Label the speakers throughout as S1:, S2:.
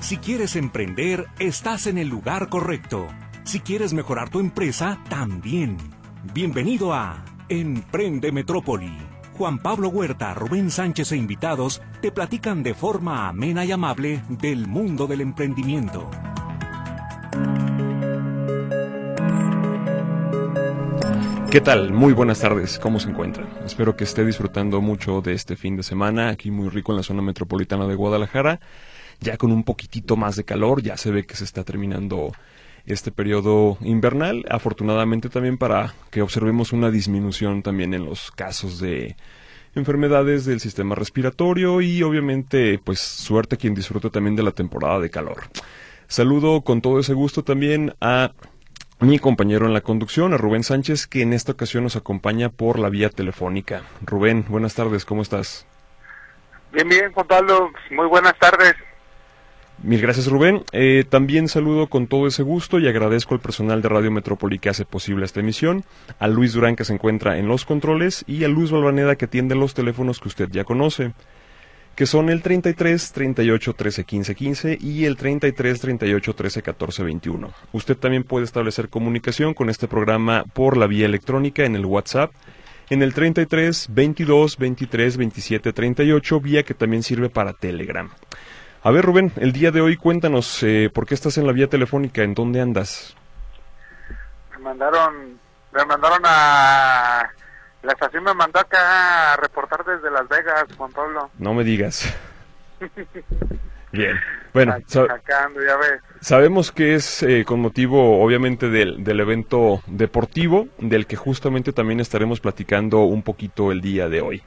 S1: Si quieres emprender, estás en el lugar correcto. Si quieres mejorar tu empresa, también. Bienvenido a Emprende Metrópoli. Juan Pablo Huerta, Rubén Sánchez e invitados te platican de forma amena y amable del mundo del emprendimiento.
S2: ¿Qué tal? Muy buenas tardes, ¿cómo se encuentran? Espero que esté disfrutando mucho de este fin de semana, aquí muy rico en la zona metropolitana de Guadalajara, ya con un poquitito más de calor, ya se ve que se está terminando este periodo invernal, afortunadamente también para que observemos una disminución también en los casos de enfermedades del sistema respiratorio y obviamente pues suerte quien disfrute también de la temporada de calor. Saludo con todo ese gusto también a mi compañero en la conducción, a Rubén Sánchez, que en esta ocasión nos acompaña por la vía telefónica. Rubén, buenas tardes, ¿cómo estás?
S3: Bien, bien, Juan Pablo, muy buenas tardes.
S2: Mil gracias, Rubén. Eh, también saludo con todo ese gusto y agradezco al personal de Radio Metrópoli que hace posible esta emisión, a Luis Durán que se encuentra en los controles y a Luz Balvaneda que atiende los teléfonos que usted ya conoce que son el 33 38 13 15 15 y el 33 38 13 14 21. Usted también puede establecer comunicación con este programa por la vía electrónica en el WhatsApp en el 33 22 23 27 38, vía que también sirve para Telegram. A ver, Rubén, el día de hoy cuéntanos eh, por qué estás en la vía telefónica, en dónde andas.
S3: Me mandaron, me mandaron a la estación me mandó acá a reportar desde Las Vegas, Juan Pablo.
S2: No me digas. Bien. Bueno,
S3: ya ves.
S2: sabemos que es eh, con motivo, obviamente, del, del evento deportivo, del que justamente también estaremos platicando un poquito el día de hoy.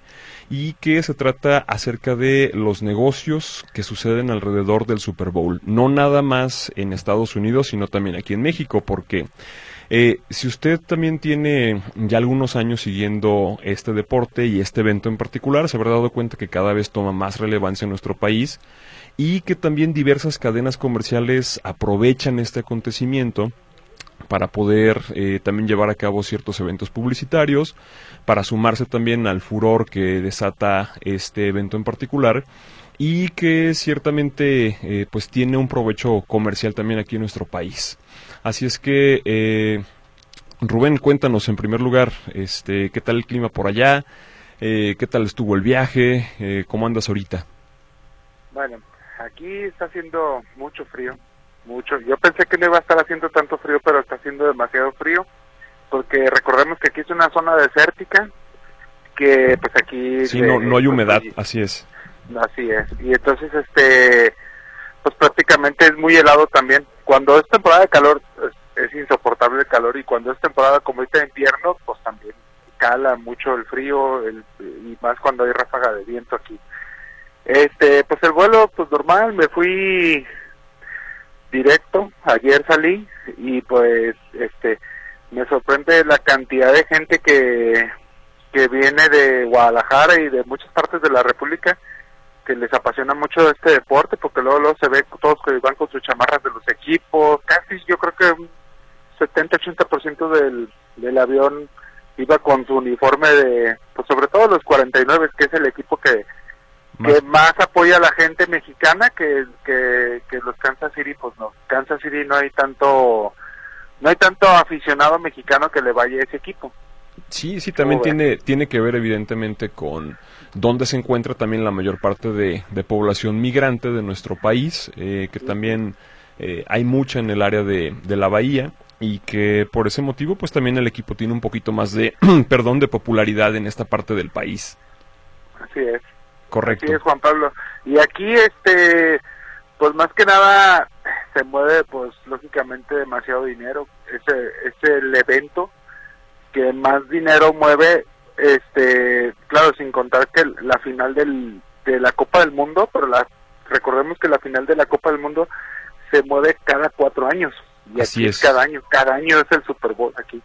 S2: Y que se trata acerca de los negocios que suceden alrededor del Super Bowl. No nada más en Estados Unidos, sino también aquí en México, porque eh, si usted también tiene ya algunos años siguiendo este deporte y este evento en particular, se habrá dado cuenta que cada vez toma más relevancia en nuestro país y que también diversas cadenas comerciales aprovechan este acontecimiento para poder eh, también llevar a cabo ciertos eventos publicitarios, para sumarse también al furor que desata este evento en particular y que ciertamente eh, pues tiene un provecho comercial también aquí en nuestro país. Así es que, eh, Rubén, cuéntanos en primer lugar, este, ¿qué tal el clima por allá? Eh, ¿Qué tal estuvo el viaje? ¿Cómo andas ahorita?
S3: Bueno, aquí está haciendo mucho frío, mucho. Yo pensé que no iba a estar haciendo tanto frío, pero está haciendo demasiado frío, porque recordemos que aquí es una zona desértica, que pues aquí...
S2: Sí, no, no hay humedad, así es.
S3: Así es, y entonces este pues prácticamente es muy helado también. Cuando es temporada de calor es, insoportable el calor y cuando es temporada como ahorita de invierno, pues también cala mucho el frío el, y más cuando hay ráfaga de viento aquí. Este, pues el vuelo pues normal, me fui directo, ayer salí y pues este me sorprende la cantidad de gente que que viene de Guadalajara y de muchas partes de la República que les apasiona mucho este deporte porque luego, luego se ve todos que van con sus chamarras de los equipos, casi yo creo que un 70-80% del, del avión iba con su uniforme de, pues sobre todo los 49, que es el equipo que, más. que más apoya a la gente mexicana que, que, que los Kansas City, pues no, Kansas City no hay tanto, no hay tanto aficionado mexicano que le vaya a ese equipo.
S2: Sí, sí, también tiene, tiene que ver evidentemente con dónde se encuentra también la mayor parte de, población migrante de nuestro país, eh, que también eh, hay mucha en el área de, de, la bahía y que por ese motivo pues también el equipo tiene un poquito más de, perdón, de popularidad en esta parte del país.
S3: Así es.
S2: Correcto.
S3: Así es, Juan Pablo. Y aquí, este, pues más que nada se mueve pues lógicamente demasiado dinero. Ese es el evento que más dinero mueve, este, claro, sin contar que la final del, de la Copa del Mundo, pero la, recordemos que la final de la Copa del Mundo se mueve cada cuatro años. Y Así es. Cada año, cada año es el Super Bowl aquí.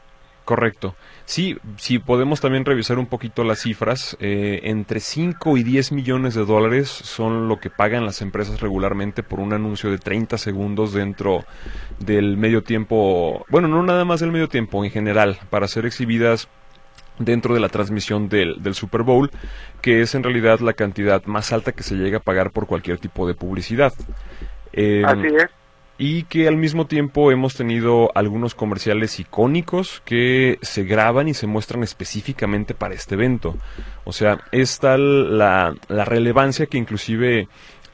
S2: Correcto. Sí, si podemos también revisar un poquito las cifras, eh, entre 5 y 10 millones de dólares son lo que pagan las empresas regularmente por un anuncio de 30 segundos dentro del medio tiempo, bueno, no nada más del medio tiempo, en general, para ser exhibidas dentro de la transmisión del, del, Super Bowl, que es en realidad la cantidad más alta que se llega a pagar por cualquier tipo de publicidad. Eh,
S3: Así es.
S2: Y que al mismo tiempo hemos tenido algunos comerciales icónicos que se graban y se muestran específicamente para este evento. O sea, es tal la, la relevancia que inclusive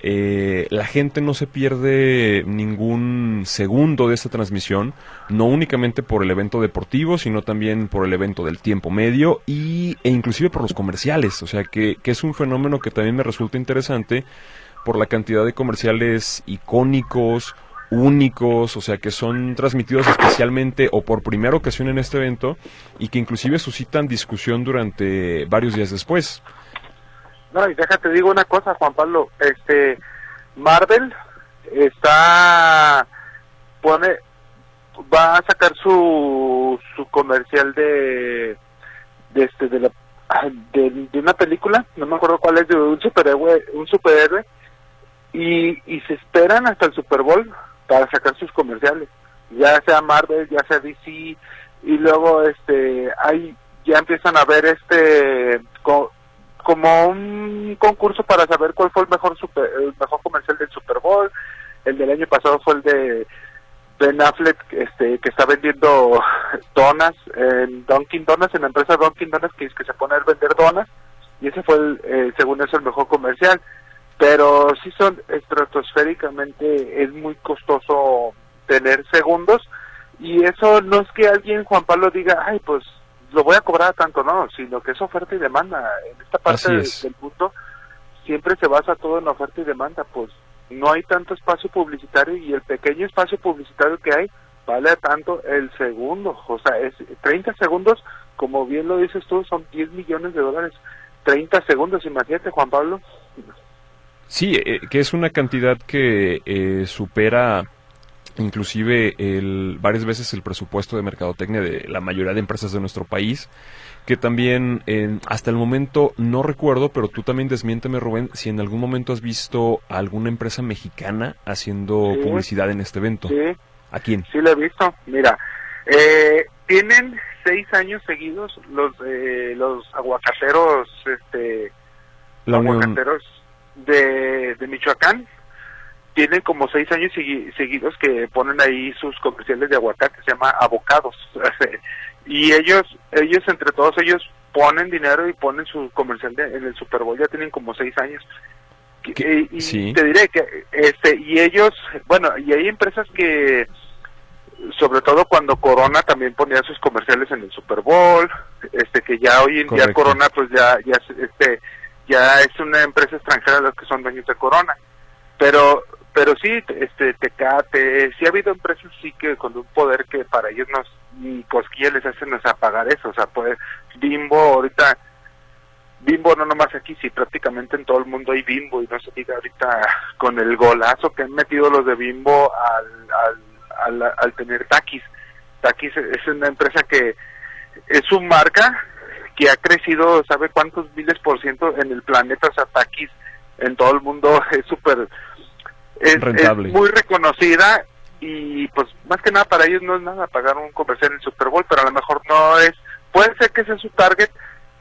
S2: eh, la gente no se pierde ningún segundo de esta transmisión, no únicamente por el evento deportivo, sino también por el evento del tiempo medio y, e inclusive por los comerciales. O sea, que, que es un fenómeno que también me resulta interesante por la cantidad de comerciales icónicos, únicos, o sea, que son transmitidos especialmente o por primera ocasión en este evento y que inclusive suscitan discusión durante varios días después.
S3: No, y déjate digo una cosa, Juan Pablo, este Marvel está pone va a sacar su su comercial de de este de la de, de una película, no me acuerdo cuál es, de un superhéroe, un superhéroe y, y se esperan hasta el Super Bowl para sacar sus comerciales, ya sea Marvel, ya sea DC y luego este hay ya empiezan a ver este co- como un concurso para saber cuál fue el mejor super, el mejor comercial del Super Bowl. El del año pasado fue el de Ben Affleck, este, que está vendiendo donas en Dunkin' Donuts, en la empresa Dunkin' Donuts, que es que se pone a vender donas, y ese fue, el, eh, según eso, el mejor comercial. Pero sí son estratosféricamente, es muy costoso tener segundos, y eso no es que alguien, Juan Pablo, diga, ay, pues lo voy a cobrar a tanto, no, sino que es oferta y demanda. En esta parte del,
S2: es.
S3: del punto siempre se basa todo en oferta y demanda, pues no hay tanto espacio publicitario y el pequeño espacio publicitario que hay vale a tanto el segundo, o sea, es 30 segundos, como bien lo dices tú, son 10 millones de dólares. 30 segundos, imagínate, Juan Pablo.
S2: Sí, eh, que es una cantidad que eh, supera inclusive el, varias veces el presupuesto de mercadotecnia de la mayoría de empresas de nuestro país, que también en- hasta el momento no recuerdo, pero tú también desmiénteme Rubén, si en algún momento has visto a alguna empresa mexicana haciendo
S3: Sí.
S2: publicidad en este evento.
S3: Sí,
S2: ¿A quién?
S3: sí lo he visto. Mira, eh, tienen seis años seguidos los eh, los aguacateros, este,
S2: La
S3: aguacateros de, de Michoacán tienen como seis años segui- seguidos que ponen ahí sus comerciales de aguacate, se llama Abocados. y ellos, ellos entre todos ellos ponen dinero y ponen su comercial de- en el Super Bowl, ya tienen como seis años.
S2: ¿Qué?
S3: Y, y
S2: Sí.
S3: te diré que, este, y ellos, bueno, y hay empresas que, sobre todo cuando Corona también ponía sus comerciales en el Super Bowl, este, que ya hoy en día
S2: Correcto.
S3: Corona pues ya, ya, es- este, ya es una empresa extranjera los que son dueños de Corona. Pero pero sí este Tecate sí ha habido empresas sí que con un poder que para ellos nos ni cosquillas les hacen o sea, pagar eso o sea pues Bimbo ahorita Bimbo no nomás aquí sí prácticamente en todo el mundo hay Bimbo y no se diga ahorita con el golazo que han metido los de Bimbo al al, al, al tener Takis. Takis es una empresa que es su marca que ha crecido, ¿sabe cuántos miles por ciento en el planeta? O sea, Takis en todo el mundo es súper... Es,
S2: Rentable.
S3: es muy reconocida y pues más que nada para ellos no es nada pagar un comercial en el Super Bowl, pero a lo mejor no es... Puede ser que ese es su target,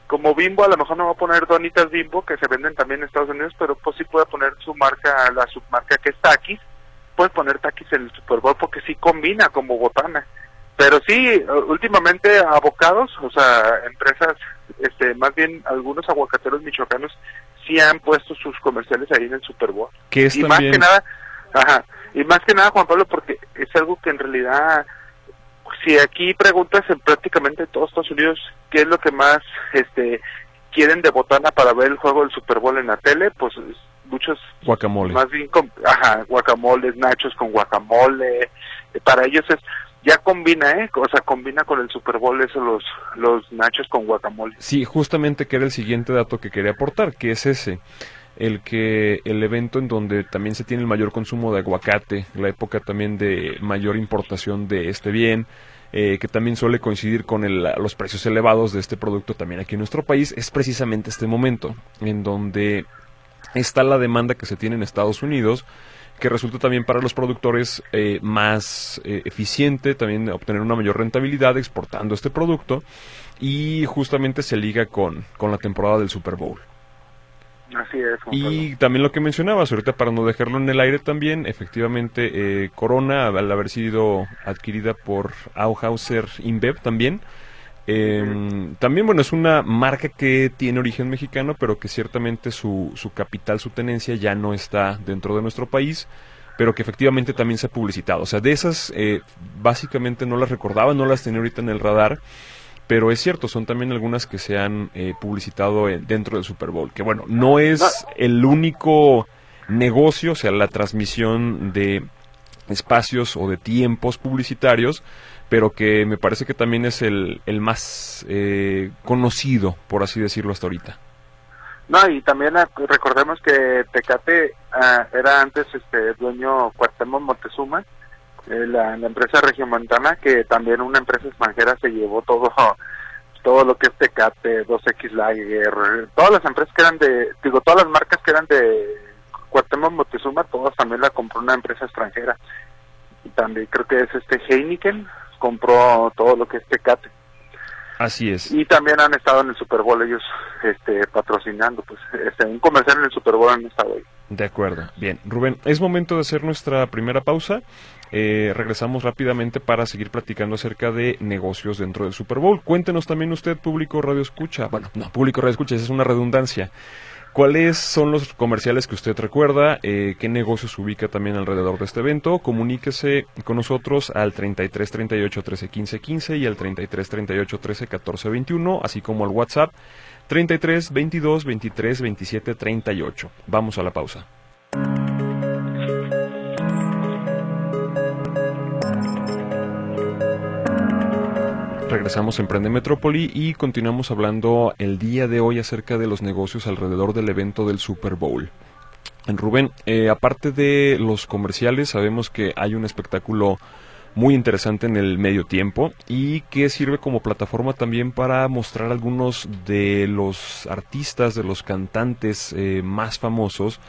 S3: como Bimbo a lo mejor no va a poner donitas Bimbo que se venden también en Estados Unidos, pero pues sí puede poner su marca, la submarca que es Takis, puede poner Takis en el Super Bowl porque sí combina como botana. Pero sí, eh, últimamente abocados, o sea, empresas, este, más bien algunos aguacateros michoacanos sí han puesto sus comerciales ahí en el Super Bowl.
S2: Que es
S3: y más que nada, ajá, y más que nada Juan Pablo porque es algo que en realidad si aquí preguntas en prácticamente todos Estados Unidos qué es lo que más este quieren de botana para ver el juego del Super Bowl en la tele, pues es- muchos
S2: Guacamole.
S3: más bien con ajá, guacamoles, nachos con guacamole, eh, para ellos es ya combina, ¿eh? O sea, combina con el Super Bowl eso los los nachos con guacamole.
S2: Sí, justamente que era el siguiente dato que quería aportar, que es ese, el que el evento en donde también se tiene el mayor consumo de aguacate, la época también de mayor importación de este bien, eh, que también suele coincidir con el- los precios elevados de este producto también aquí en nuestro país, es precisamente este momento, en donde está la demanda que se tiene en Estados Unidos, que resulta también para los productores eh, más eh, eficiente, también obtener una mayor rentabilidad exportando este producto y justamente se liga con, con la temporada del Super Bowl.
S3: Así es.
S2: Y también lo que mencionabas, ahorita para no dejarlo en el aire también, efectivamente, eh, Corona, al haber sido adquirida por Auhauser InBev también, em, también, bueno, es una marca que tiene origen mexicano, pero que ciertamente su, su capital, su tenencia ya no está dentro de nuestro país, pero que efectivamente también se ha publicitado. O sea, de esas, eh, básicamente no las recordaba, no las tenía ahorita en el radar pero es cierto, son también algunas que se han eh, publicitado dentro del Super Bowl, que bueno, no es el único negocio, o sea, la transmisión de espacios o de tiempos publicitarios, pero que me parece que también es el, el más eh, conocido, por así decirlo, hasta ahorita.
S3: No, y también recordemos que Tecate ah, era antes este dueño Cuartemo Montezuma, eh, la, la, empresa Regiomontana, que también una empresa extranjera se llevó todo todo lo que es Tecate, 2X Lager, todas las empresas que eran de, digo, todas las marcas que eran de Cuauhtémoc Moctezuma, todas también la compró una empresa extranjera. Y también creo que es este Heineken, compró todo lo que es Tecate.
S2: Así es.
S3: Y también han estado en el Super Bowl ellos este, patrocinando, pues este, un comercial en el Super Bowl han estado ahí.
S2: De acuerdo. Bien, Rubén, es momento de hacer nuestra primera pausa. Eh, regresamos rápidamente para seguir platicando acerca de negocios dentro del Super Bowl. Cuéntenos también usted, público Radio Escucha. Bueno, no, público Radio Escucha, esa es una redundancia. ¿Cuáles son los comerciales que usted recuerda? Eh, ¿Qué negocios ubica también alrededor de este evento? Comuníquese con nosotros al 33 38 13 15 15 y al 33 38 13 14 21, así como al WhatsApp 33 22 23 27 38. Vamos a la pausa. Regresamos a Emprende Metrópoli y continuamos hablando el día de hoy acerca de los negocios alrededor del evento del Super Bowl. Rubén, eh, aparte de los comerciales, sabemos que hay un espectáculo muy interesante en el medio tiempo y que sirve como plataforma también para mostrar algunos de los artistas, de los cantantes eh, más famosos,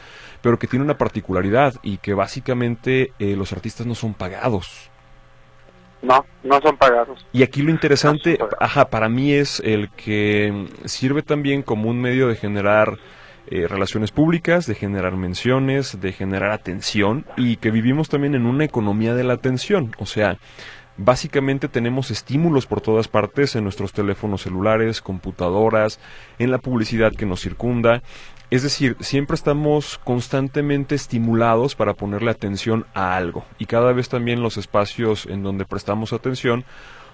S2: pero que tiene una particularidad y que básicamente eh, los artistas no son pagados.
S3: No, no son pagados.
S2: Y aquí lo interesante, ajá, para mí es el que sirve también como un medio de generar eh, relaciones públicas, de generar menciones, de generar atención y que vivimos también en una economía de la atención. O sea, básicamente tenemos estímulos por todas partes en nuestros teléfonos celulares, computadoras, en la publicidad que nos circunda es decir, siempre estamos constantemente estimulados para ponerle atención a algo y cada vez también los espacios en donde prestamos atención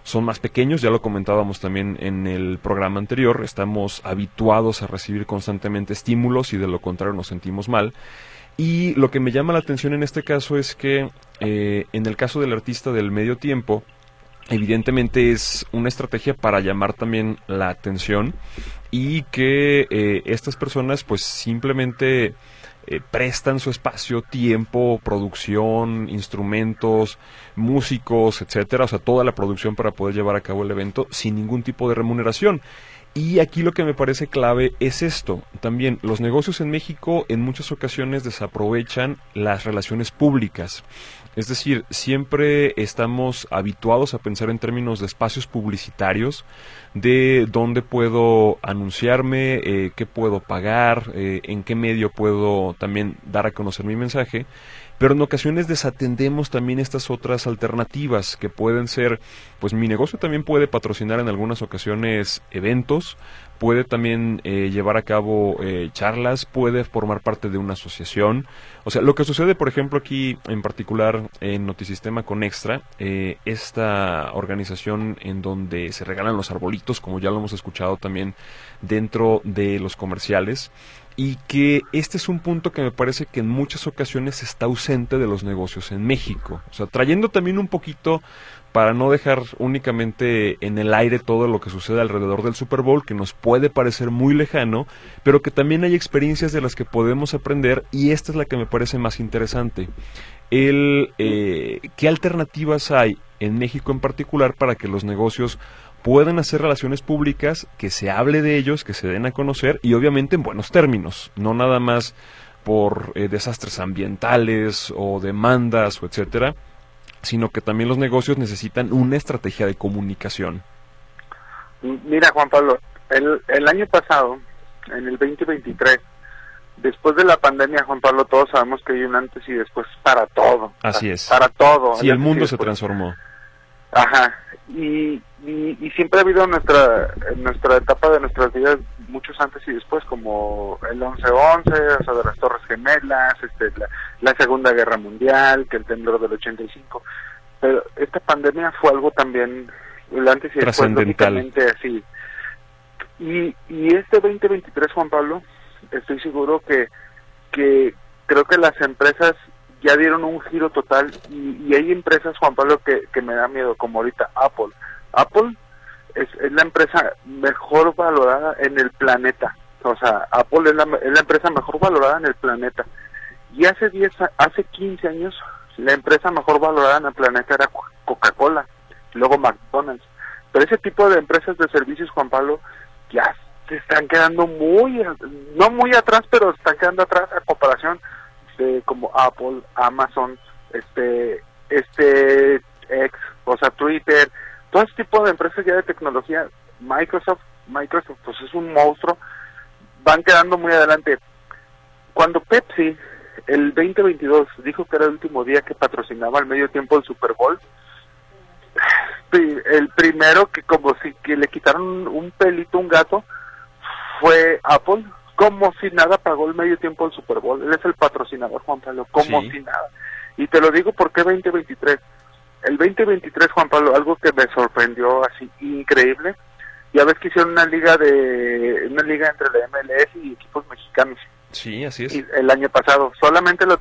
S2: son más pequeños, ya lo comentábamos también en el programa anterior, estamos habituados a recibir constantemente estímulos y de lo contrario nos sentimos mal. Y lo que me llama la atención en este caso es que eh, en el caso del artista del medio tiempo, evidentemente es una estrategia para llamar también la atención y que eh, estas personas pues simplemente eh, prestan su espacio, tiempo, producción, instrumentos, músicos, etcétera, o sea, toda la producción para poder llevar a cabo el evento sin ningún tipo de remuneración. Y aquí lo que me parece clave es esto. También los negocios en México en muchas ocasiones desaprovechan las relaciones públicas. Es decir, siempre estamos habituados a pensar en términos de espacios publicitarios, de dónde puedo anunciarme, eh, qué puedo pagar, eh, en qué medio puedo también dar a conocer mi mensaje pero en ocasiones desatendemos también estas otras alternativas que pueden ser, pues mi negocio también puede patrocinar en algunas ocasiones eventos, puede también eh, llevar a cabo eh, charlas, puede formar parte de una asociación. O sea, lo que sucede, por ejemplo, aquí en particular en Notisistema con Extra, eh, esta organización en donde se regalan los arbolitos, como ya lo hemos escuchado también dentro de los comerciales, y que este es un punto que me parece que en muchas ocasiones está ausente de los negocios en México. O sea, trayendo también un poquito para no dejar únicamente en el aire todo lo que sucede alrededor del Super Bowl, que nos puede parecer muy lejano, pero que también hay experiencias de las que podemos aprender y esta es la que me parece más interesante. El, eh, ¿Qué alternativas hay en México en particular para que los negocios pueden hacer relaciones públicas, que se hable de ellos, que se den a conocer y obviamente en buenos términos, no nada más por eh, desastres ambientales o demandas o etcétera, sino que también los negocios necesitan una estrategia de comunicación.
S3: Mira, Juan Pablo, el, el año pasado, en el 2023, después de la pandemia, Juan Pablo, todos sabemos que hay un antes y después para todo.
S2: Así es.
S3: Para todo.
S2: Sí, el mundo se transformó.
S3: Ajá. Y, y, siempre ha habido en nuestra, en nuestra etapa de nuestras vidas muchos antes y después, como el 11-11, o sea, de las Torres Gemelas, este, la, Segunda Guerra Mundial, que el temblor del 85. Pero esta pandemia fue algo también, el antes y después, lógicamente así. Y, y este 2023, Juan Pablo, estoy seguro que, que creo que las empresas ya dieron un giro total y, hay empresas, Juan Pablo, que, que me da miedo, como ahorita Apple. Apple es, la empresa mejor valorada en el planeta. O sea, Apple es la, es la empresa mejor valorada en el planeta. Y hace 10, hace 15 años, la empresa mejor valorada en el planeta era Coca-Cola, luego McDonald's. Pero ese tipo de empresas de servicios, Juan Pablo, ya se están quedando muy, no muy atrás, pero están quedando atrás a comparación de como Apple, Amazon, este, este, X, o sea, Twitter, todo ese tipo de empresas ya de tecnología, Microsoft, Microsoft pues es un monstruo, van quedando muy adelante. Cuando Pepsi el 2022 dijo que era el último día que patrocinaba al medio tiempo el Super Bowl, el primero que como si que le quitaron un pelito un gato fue Apple, como si nada pagó el medio tiempo el Super Bowl. Él es el patrocinador, Juan Pablo, como si nada. Y te lo digo porque 2023 el 2023, Juan Pablo, algo que me sorprendió así increíble. Ya ves que hicieron una liga de una liga entre la MLS y equipos mexicanos.
S2: Sí, así es.
S3: el año pasado solamente lo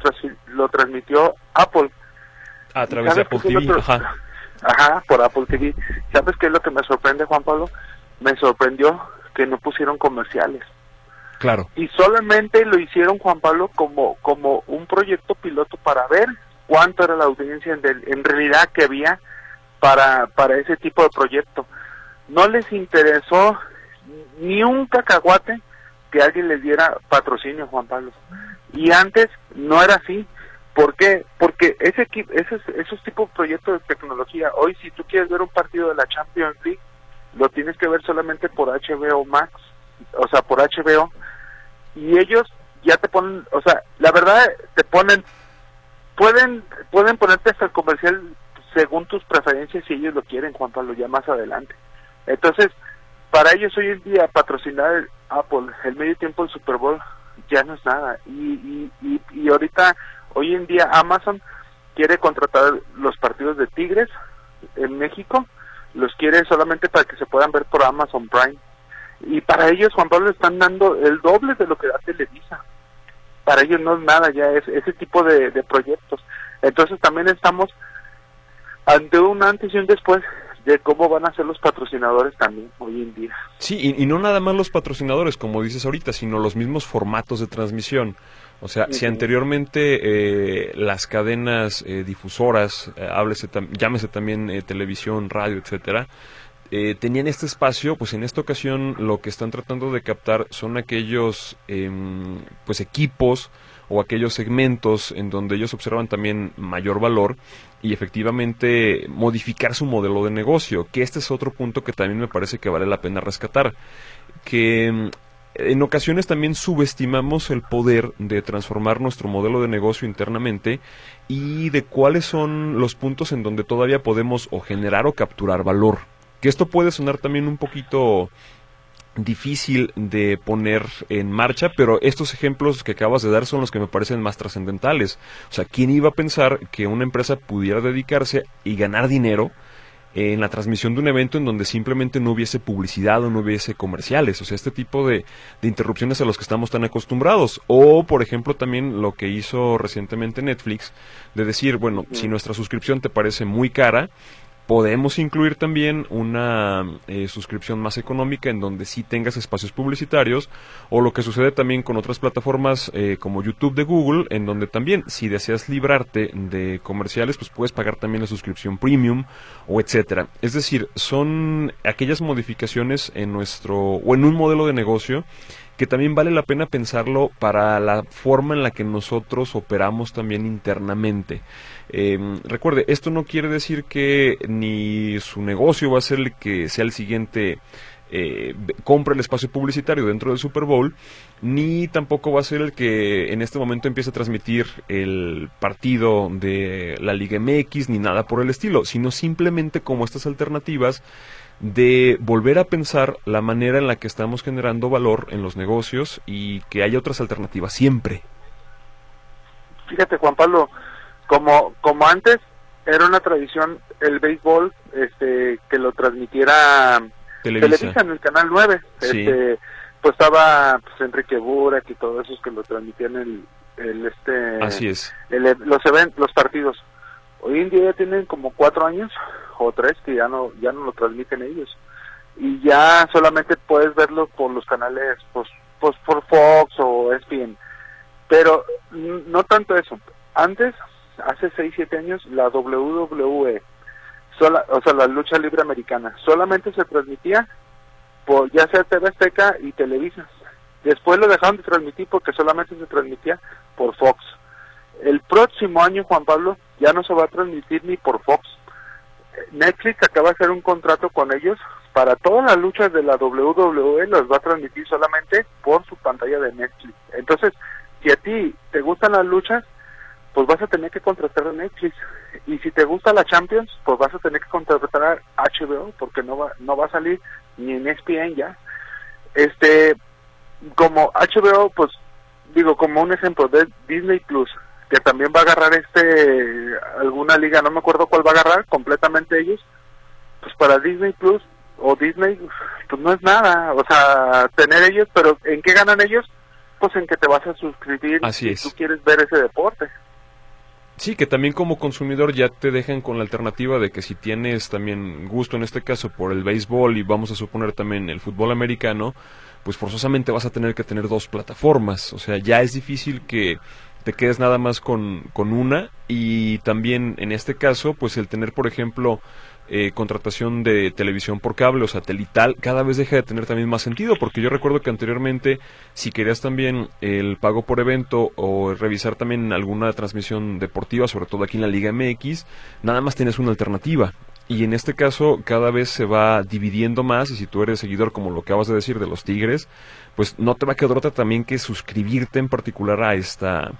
S3: lo transmitió Apple.
S2: A través de Apple TV, ajá.
S3: Ajá, por Apple TV. ¿Sabes qué es lo que me sorprende, Juan Pablo? Me sorprendió que no pusieron comerciales.
S2: Claro.
S3: Y solamente lo hicieron, Juan Pablo, como como un proyecto piloto para ver cuánto era la audiencia en, en realidad que había para, para ese tipo de proyecto. No les interesó ni un cacahuate que alguien les diera patrocinio, Juan Pablo. Y antes no era así. ¿Por qué? Porque ese, esos, esos tipos de proyectos de tecnología, hoy si tú quieres ver un partido de la Champions League, lo tienes que ver solamente por HBO Max, o sea, por HBO, y ellos ya te ponen, o sea, la verdad te ponen pueden pueden ponerte hasta el comercial según tus preferencias si ellos lo quieren Juan Pablo ya más adelante. Entonces para ellos hoy en día patrocinar Apple el medio tiempo del Super Bowl ya no es nada. Y, y, y, ahorita hoy en día Amazon quiere contratar los partidos de Tigres en México los quiere solamente para que se puedan ver por Amazon Prime. Y para ellos Juan Pablo están dando el doble de lo que da Televisa para ellos no es nada ya es ese tipo de, proyectos. Entonces también estamos ante un antes y un después de cómo van a ser los patrocinadores también hoy en día.
S2: Sí, y, no nada más los patrocinadores, como dices ahorita, sino los mismos formatos de transmisión. O sea, si anteriormente eh, las cadenas eh, difusoras, eh, llámese también televisión, radio, etcétera, eh, tenían este espacio, pues en esta ocasión lo que están tratando de captar son aquellos em, pues equipos o aquellos segmentos en donde ellos observan también mayor valor y efectivamente modificar su modelo de negocio, que este es otro punto que también me parece que vale la pena rescatar, que em, en ocasiones también subestimamos el poder de transformar nuestro modelo de negocio internamente y de cuáles son los puntos en donde todavía podemos o generar o capturar valor. Que esto puede sonar también un poquito difícil de poner en marcha, pero estos ejemplos que acabas de dar son los que me parecen más trascendentales. O sea, ¿quién iba a pensar que una empresa pudiera dedicarse y ganar dinero en la transmisión de un evento en donde simplemente no hubiese publicidad o no hubiese comerciales? O sea, este tipo de, de interrupciones a los que estamos tan acostumbrados. O, por ejemplo, también lo que hizo recientemente Netflix, de decir, bueno, si nuestra suscripción te parece muy cara, Podemos incluir también una eh, suscripción más económica en donde sí tengas espacios publicitarios o lo que sucede también con otras plataformas eh, como YouTube de Google en donde también si deseas librarte de comerciales pues puedes pagar también la suscripción premium o etcétera. Es decir, son aquellas modificaciones en nuestro o en un modelo de negocio que también vale la pena pensarlo para la forma en la que nosotros operamos también internamente. Em, recuerde, esto no quiere decir que ni su negocio va a ser el que sea el siguiente eh, compra el espacio publicitario dentro del Super Bowl, ni tampoco va a ser el que en este momento empiece a transmitir el partido de la Liga MX, ni nada por el estilo, sino simplemente como estas alternativas de volver a pensar la manera en la que estamos generando valor en los negocios y que haya otras alternativas siempre.
S3: Fíjate Juan Pablo, como, como antes era una tradición el béisbol este que lo transmitiera Televisa, en el canal 9 este pues estaba pues, Enrique Burak y todos esos que lo transmitían el, el este
S2: así es.
S3: los eventos los partidos. Hoy en día ya tienen como cuatro años o tres que ya no ya no lo transmiten ellos. Y ya solamente puedes verlo por los canales pues, pues por Fox o ESPN pero no tanto eso. Antes hace 6, 7 años, la WWE, o sea, la lucha libre americana, solamente se transmitía por ya sea TV Azteca y Televisa. Después lo dejaron de transmitir porque solamente se transmitía por Fox. El próximo año, Juan Pablo, ya no se va a transmitir ni por Fox. Netflix acaba de hacer un contrato con ellos para todas las luchas de la WWE, las va a transmitir solamente por su pantalla de Netflix. Entonces, si a ti te gustan las luchas, pues vas a tener que contratar a Netflix. Y si te gusta la Champions, pues vas a tener que contratar a HBO porque no va, no va a salir ni en ESPN ya. Este, como HBO, pues digo, como un ejemplo de Disney Plus, que también va a agarrar este, alguna liga, no me acuerdo cuál va a agarrar, completamente ellos, pues para Disney Plus o Disney, pues no es nada, o sea, tener ellos, pero ¿en qué ganan ellos? Pues en que te vas a suscribir
S2: si
S3: tú quieres ver ese deporte.
S2: Sí, que también como consumidor ya te dejan con la alternativa de que si tienes también gusto en este caso por el béisbol y vamos a suponer también el fútbol americano, pues forzosamente vas a tener que tener dos plataformas. O sea, ya es difícil que te quedes nada más con, con una y también en este caso, pues el tener, por ejemplo, eh, contratación de televisión por cable o satelital cada vez deja de tener también más sentido, porque yo recuerdo que anteriormente si querías también el pago por evento o revisar también alguna transmisión deportiva, sobre todo aquí en la Liga MX, nada más tienes una alternativa. Y en este caso cada vez se va dividiendo más y si tú eres seguidor como lo que acabas de decir de los Tigres, pues no te va a quedar otra también que suscribirte en particular a esta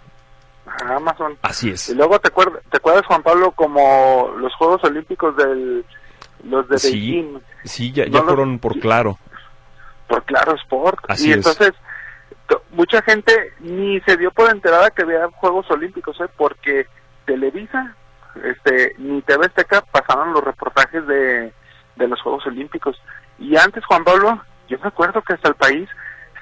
S3: Amazon.
S2: Así es.
S3: Y luego te acuerdas, te acuerdas Juan Pablo como los Juegos Olímpicos del los de
S2: sí,
S3: Beijing.
S2: Sí, ya, ya fueron por claro.
S3: Por claro Sport.
S2: Así
S3: y
S2: es.
S3: entonces mucha gente ni se dio por enterada que había Juegos Olímpicos, ¿eh? porque Televisa, este, ni TV Azteca pasaban los reportajes de, de los Juegos Olímpicos. Y antes, Juan Pablo, yo me acuerdo que hasta el país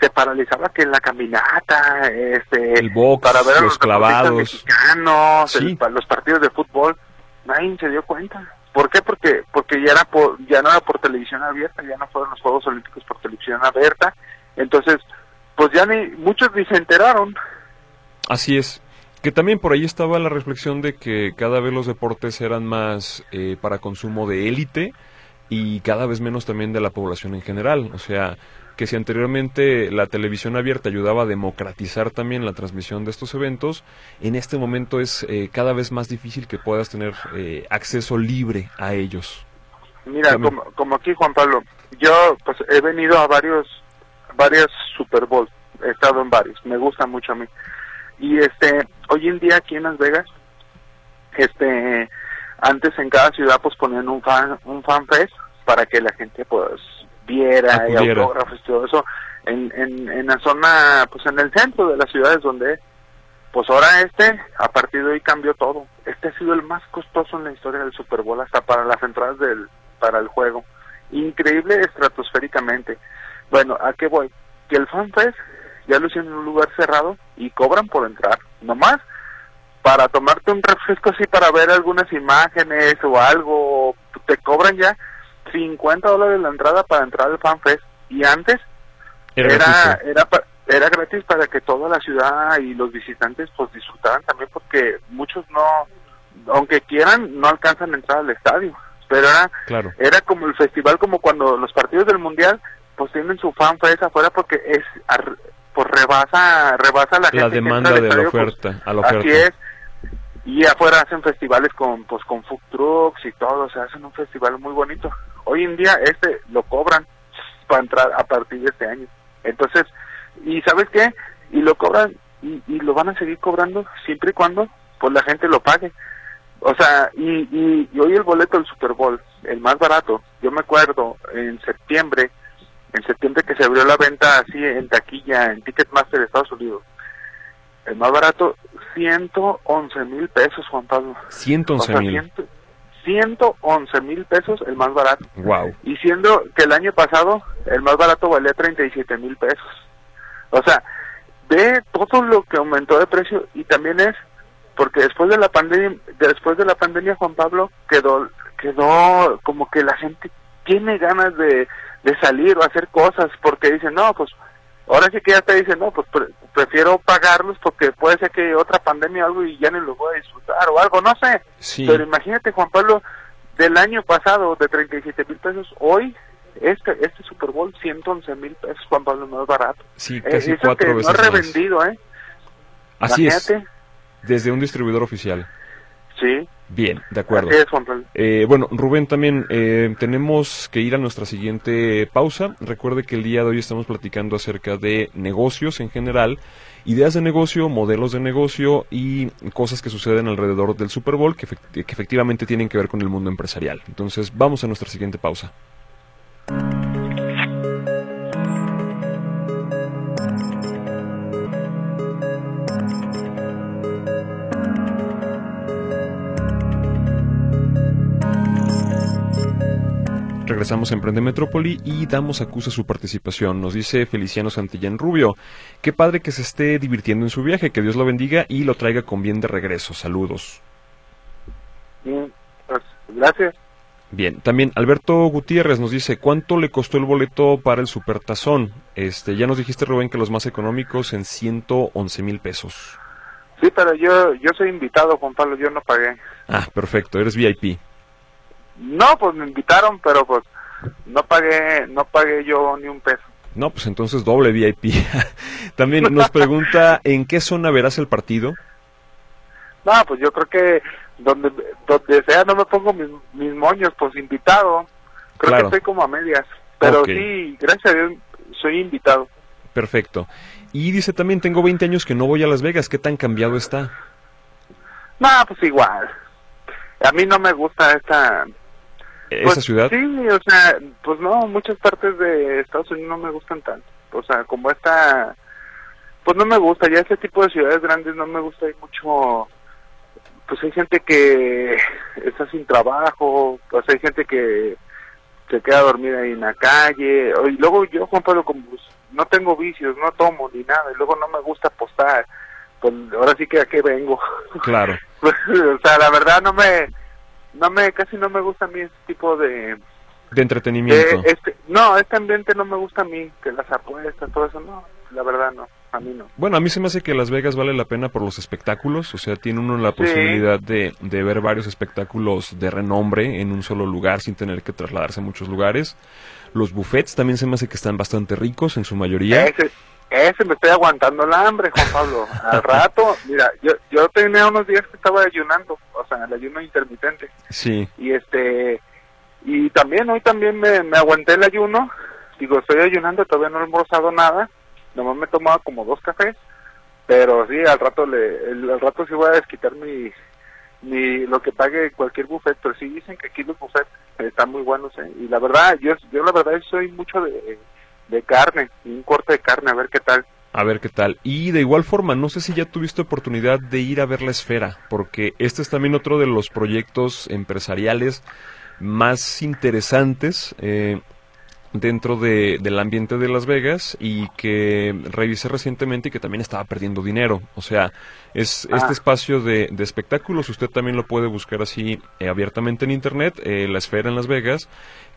S3: se paralizaba que en la caminata, este,
S2: el box,
S3: para ver a
S2: los,
S3: los
S2: clavados,
S3: mexicanos,
S2: Sí.
S3: el- los partidos de fútbol, nadie se dio cuenta. ¿Por qué? Porque porque ya era por, ya no era por televisión abierta, ya no fueron los Juegos Olímpicos por televisión abierta, entonces pues ya ni muchos ni se enteraron.
S2: Así es. Que también por ahí estaba la reflexión de que cada vez los deportes eran más eh, para consumo de élite y cada vez menos también de la población en general. O sea, que si anteriormente la televisión abierta ayudaba a democratizar también la transmisión de estos eventos, en este momento es eh, cada vez más difícil que puedas tener eh, acceso libre a ellos.
S3: Mira,
S2: También.
S3: como, como aquí Juan Pablo, yo pues he venido a varios varios Super Bowl, he estado en varios, me gusta mucho a mí. Y este, hoy en día aquí en Las Vegas, este, antes en cada ciudad pues ponían un fan, un fan fest para que la gente pues viera y autógrafos y todo eso en, en, en la zona, pues en el centro de las ciudades donde pues ahora este, a partir de hoy cambió todo. Este ha sido el más costoso en la historia del Super Bowl, hasta para las entradas del, para el juego. Increíble estratosféricamente. Bueno, ¿a qué voy? Que el FanFest ya lo hicieron en un lugar cerrado y cobran por entrar. Nomás para tomarte un refresco así para ver algunas imágenes o algo, te cobran ya 50 dólares la entrada para entrar al FanFest. Y antes
S2: Era,
S3: era era pa- era gratis para que toda la ciudad y los visitantes pues disfrutaran también porque muchos no aunque quieran no alcanzan a entrar al estadio pero era
S2: Claro.
S3: era como el festival como cuando los partidos del mundial pues tienen su fan fest afuera porque es ar- pues rebasa rebasa la gente
S2: La demanda de la
S3: pues,
S2: oferta, a la oferta.
S3: Así es. Y afuera hacen festivales con pues con food trucks y todo, o sea, hacen un festival muy bonito. Hoy en día este lo cobran para entrar a partir de este año. Entonces, ¿y sabes qué? Y lo cobran, y, lo van a seguir cobrando siempre y cuando pues la gente lo pague. O sea, y, y hoy el boleto del Super Bowl, el más barato, yo me acuerdo en septiembre, en septiembre que se abrió la venta así en taquilla, en Ticketmaster de Estados Unidos, el más barato, 111 mil pesos, Juan Pablo.
S2: 111
S3: O sea,
S2: mil.
S3: ciento- 111 mil pesos el más barato.
S2: Wow.
S3: Y siendo que el año pasado el más barato valía 37 mil pesos. O sea, ve todo lo que aumentó de precio y también es porque después de la pandemia, después de la pandemia Juan Pablo quedó quedó como que la gente tiene ganas de, de salir o hacer cosas porque dicen, no, pues ahora sí que ya te dicen, no, pues pre- prefiero pagarlos porque puede ser que otra pandemia o algo y ya no los voy a disfrutar o algo, no sé.
S2: Sí.
S3: Pero imagínate, Juan Pablo, del año pasado de 37 mil pesos, hoy este este Super Bowl 111 mil pesos, Juan Pablo, más barato.
S2: Sí,
S3: Eh,
S2: casi
S3: eso
S2: cuatro
S3: que
S2: veces
S3: no
S2: más.
S3: revendido, ¿eh?
S2: Así es. Desde un distribuidor oficial.
S3: Sí,
S2: Bien, de acuerdo.
S3: así es, Juan Pablo.
S2: Eh, bueno, Rubén, también eh, tenemos que ir a nuestra siguiente pausa. Recuerde que el día de hoy estamos platicando acerca de negocios en general, ideas de negocio, modelos de negocio y cosas que suceden alrededor del Super Bowl que, efect- que efectivamente tienen que ver con el mundo empresarial. Entonces, vamos a nuestra siguiente pausa. Regresamos a Emprende Metrópoli y damos acusa su participación. Nos dice Feliciano Santillán Rubio. Qué padre que se esté divirtiendo en su viaje. Que Dios lo bendiga y lo traiga con bien de regreso. Saludos.
S3: Mm, pues, gracias.
S2: Bien, también Alberto Gutiérrez nos dice, ¿cuánto le costó el boleto para el Supertazón? Este, ya nos dijiste, Rubén, que los más económicos en 111 mil pesos.
S3: Sí, pero yo yo soy invitado, Juan Pablo, yo no pagué.
S2: Ah, perfecto, eres VIP.
S3: No, pues me invitaron, pero pues no pagué no pagué yo ni un peso.
S2: No, pues entonces doble VIP. también nos pregunta, ¿en qué zona verás el partido?
S3: No, pues yo creo que donde donde sea no me pongo mis, mis moños, pues invitado. Creo
S2: Claro.
S3: que estoy como a medias. Pero sí, gracias a Dios soy invitado.
S2: Perfecto. Y dice también, tengo 20 años que no voy a Las Vegas, ¿qué tan cambiado está?
S3: No, pues igual. A mí no me gusta esta...
S2: ¿Esa
S3: pues,
S2: ciudad?
S3: Sí, o sea, pues no, muchas partes de Estados Unidos no me gustan tanto. O sea, como esta... Pues no me gusta, ya ese tipo de ciudades grandes no me gusta, hay mucho... Pues hay gente que está sin trabajo, pues hay gente que se queda dormida ahí en la calle. Y luego yo, Juan Pablo, como pues, no tengo vicios, no tomo ni nada, y luego no me gusta apostar. Pues ahora sí que a qué vengo.
S2: Claro.
S3: Pues, o sea, la verdad no me, no me, casi no me gusta a mí ese tipo de,
S2: De entretenimiento.
S3: de este, no, este ambiente no me gusta a mí, que las apuestas, todo eso, no, la verdad no, a mí no.
S2: Bueno, a mí se me hace que Las Vegas vale la pena por los espectáculos, o sea, tiene uno la
S3: Sí.
S2: posibilidad de, de ver varios espectáculos de renombre en un solo lugar sin tener que trasladarse a muchos lugares. Los buffets también se me hace que están bastante ricos en su mayoría.
S3: Ese, ese me estoy aguantando el hambre, Juan Pablo. Al rato, mira, yo, yo tenía unos días que estaba ayunando, o sea, el ayuno intermitente.
S2: Sí,
S3: y este y también hoy también me, me aguanté el ayuno digo estoy ayunando todavía no he almorzado nada nomás me he tomado como dos cafés pero sí al rato le el- al rato sí voy a desquitar mi mi lo que pague cualquier buffet pero sí dicen que aquí los buffets están muy buenos ¿eh? y la verdad yo yo la verdad soy mucho de, de carne un corte de carne a ver qué tal
S2: a ver qué tal. Y de igual forma, no sé si ya tuviste oportunidad de ir a ver la esfera, porque este es también otro de los proyectos empresariales más interesantes. eh, dentro de, del ambiente de Las Vegas y que revisé recientemente y que también estaba perdiendo dinero. O sea, es
S3: Ah.
S2: este espacio de, de espectáculos, usted también lo puede buscar así eh, abiertamente en Internet, eh, La Esfera en Las Vegas,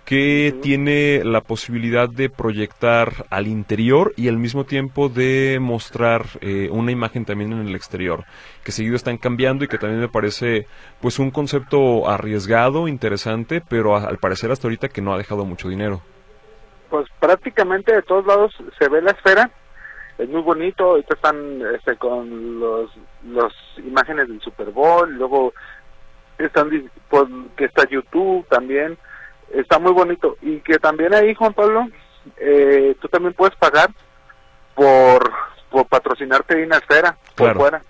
S2: que tiene la posibilidad de proyectar al interior y al mismo tiempo de mostrar eh, una imagen también en el exterior, que seguido están cambiando y que también me parece pues un concepto arriesgado, interesante, pero al parecer hasta ahorita que no ha dejado mucho dinero.
S3: pues prácticamente de todos lados se ve la esfera es muy bonito ahorita están este con los imágenes del Super Bowl luego están pues, que está YouTube también está muy bonito y que también ahí Juan Pablo eh, tú también puedes pagar por, por patrocinarte de una esfera por fuera.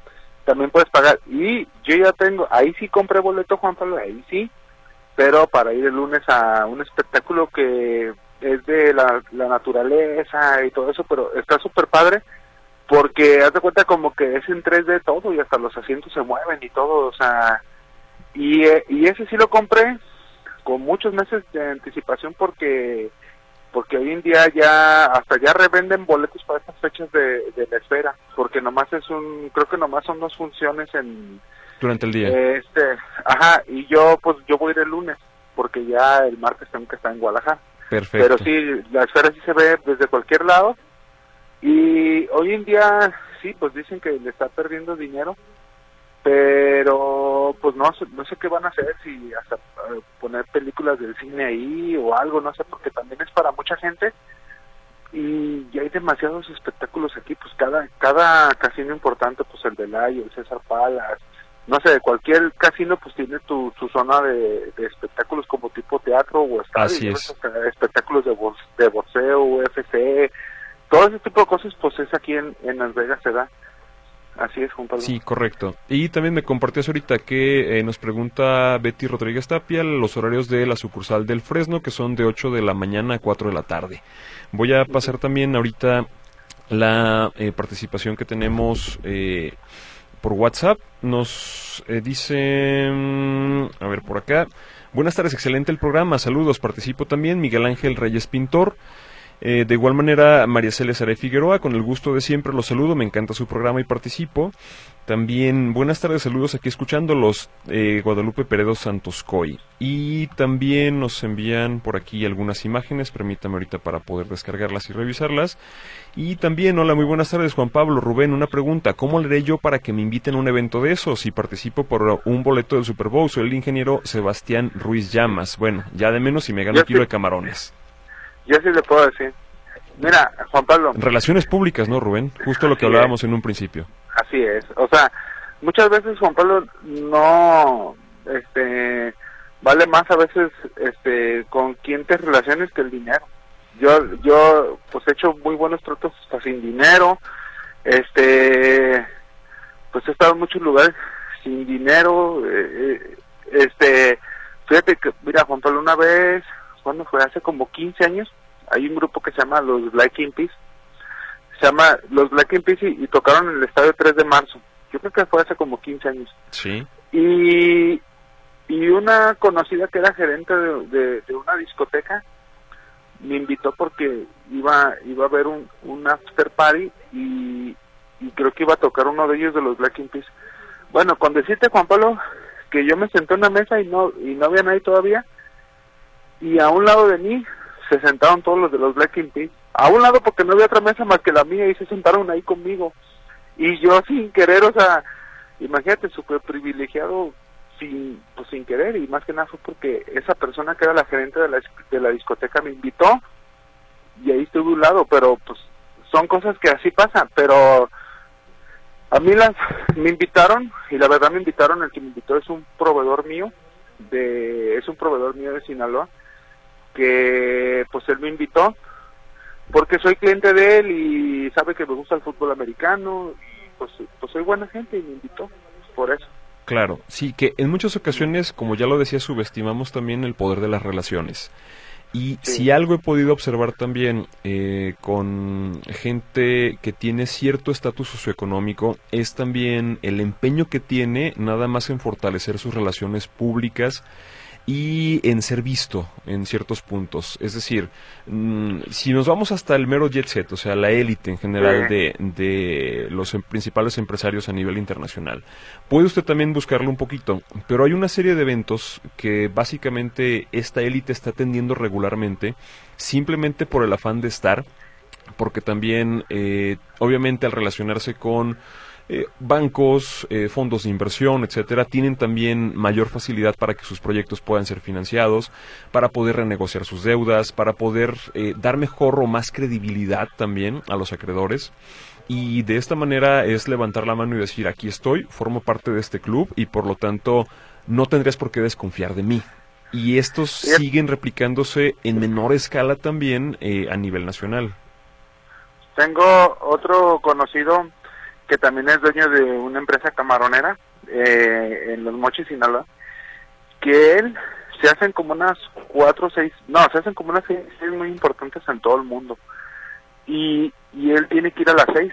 S3: También puedes pagar. Y yo ya tengo, ahí sí compré boleto, Juan Pablo, ahí sí, pero para ir el lunes a un espectáculo que es de la, la naturaleza y todo eso, pero está súper padre porque haz de cuenta como que es en 3D todo y hasta los asientos se mueven y todo, o sea, y, eh, y ese sí lo compré con muchos meses de anticipación porque porque hoy en día ya hasta ya revenden boletos para estas fechas de, la esfera porque nomás es un creo que nomás son dos funciones en
S2: durante el día.
S3: este ajá y yo pues yo voy a ir el lunes porque ya el martes tengo que estar en Guadalajara.
S2: Perfecto.
S3: Pero sí la esfera sí se ve desde cualquier lado y hoy en día sí pues dicen que le está perdiendo dinero pero pues no, no sé qué van a hacer, si hasta eh, poner películas del cine ahí o algo, no sé, porque también es para mucha gente. Y ya hay demasiados espectáculos aquí, pues cada cada casino importante, pues el de Layo, el César Palas, no sé, cualquier casino pues tiene tu, tu zona de, espectáculos como tipo teatro o estadio, espectáculos de, de boxeo, UFC, todo ese tipo de cosas pues es aquí en, en Las Vegas se da. Así es.
S2: Sí, correcto. Y también me compartías ahorita que eh, nos pregunta Betty Rodríguez Tapia los horarios de la sucursal del Fresno, que son de 8 de la mañana a 4 de la tarde. Voy a pasar también ahorita la eh, participación que tenemos eh, por WhatsApp. Nos dice, mm, a ver por acá, buenas tardes, excelente el programa, saludos, participo también, Miguel Ángel Reyes Pintor. Eh, de igual manera, María Celes Figueroa, con el gusto de siempre los saludo, me encanta su programa y participo. También, buenas tardes, saludos aquí escuchándolos, eh, Guadalupe Peredo Santos Coy. Y también nos envían por aquí algunas imágenes, permítame ahorita para poder descargarlas y revisarlas. Y también, hola, muy buenas tardes, Juan Pablo, Rubén, una pregunta, ¿cómo le haré yo para que me inviten a un evento de esos? Si participo por un boleto del Super Bowl, soy el ingeniero Sebastián Ruiz Llamas. Bueno, ya de menos si me gano un kilo de camarones.
S3: Yo sí le puedo decir. Mira, Juan Pablo.
S2: Relaciones públicas, ¿no, Rubén? Justo lo que hablábamos en un principio.
S3: Así es. O sea, muchas veces, Juan Pablo, no, este, vale más a veces, este, con quién te relaciones que el dinero. Yo, yo, pues he hecho muy buenos tratos hasta sin dinero. Este, pues he estado en muchos lugares sin dinero. Eh, eh, este, fíjate que, mira, Juan Pablo, una vez ¿cuándo fue? Hace como 15 años, hay un grupo que se llama los Black Peas, se llama los Black Peas y, tocaron en el estadio 3 de marzo, yo creo que fue hace como 15 años.
S2: Sí.
S3: Y, y una conocida que era gerente de, una discoteca, me invitó porque iba iba a ver un, un after party y, y creo que iba a tocar uno de ellos de los Black Peas. Bueno, con decirte Juan Pablo que yo me senté en una mesa y no y no había nadie todavía, y a un lado de mí se sentaron todos los de los Black Peas. A un lado porque no había otra mesa más que la mía y se sentaron ahí conmigo. Y yo sin querer, o sea, imagínate, súper privilegiado sin, pues, sin querer y más que nada fue porque esa persona que era la gerente de la, de la discoteca me invitó y ahí estuve a un lado, pero pues son cosas que así pasan, pero a mí las me invitaron y la verdad me invitaron, el que me invitó es un proveedor mío, de es un proveedor mío de Sinaloa que pues él me invitó porque soy cliente de él y sabe que me gusta el fútbol americano y pues, pues soy buena gente y me invitó por eso.
S2: Claro, sí, que en muchas ocasiones, como ya lo decía, subestimamos también el poder de las relaciones. Y si algo he podido observar también eh, con gente que tiene cierto estatus socioeconómico, es también el empeño que tiene nada más en fortalecer sus relaciones públicas y en ser visto en ciertos puntos. Es decir, mm, si nos vamos hasta el mero jet set, o sea, la élite en general de, de los em, principales empresarios a nivel internacional, puede usted también buscarlo un poquito, pero hay una serie de eventos que básicamente esta élite está atendiendo regularmente simplemente por el afán de estar, porque también, eh, obviamente, al relacionarse con eh, bancos, eh, fondos de inversión, etcétera, tienen también mayor facilidad para que sus proyectos puedan ser financiados, para poder renegociar sus deudas, para poder eh, dar mejor o más credibilidad también a los acreedores. Y de esta manera es levantar la mano y decir, aquí estoy, formo parte de este club y por lo tanto no tendrías por qué desconfiar de mí. Y estos siguen replicándose en menor escala también eh, a nivel nacional.
S3: Tengo otro conocido que también es dueño de una empresa camaronera eh, en Los Mochis, Sinaloa, que él se hacen como unas cuatro o seis, no, se hacen como unas seis, muy importantes en todo el mundo. Y, y él tiene que ir a las seis.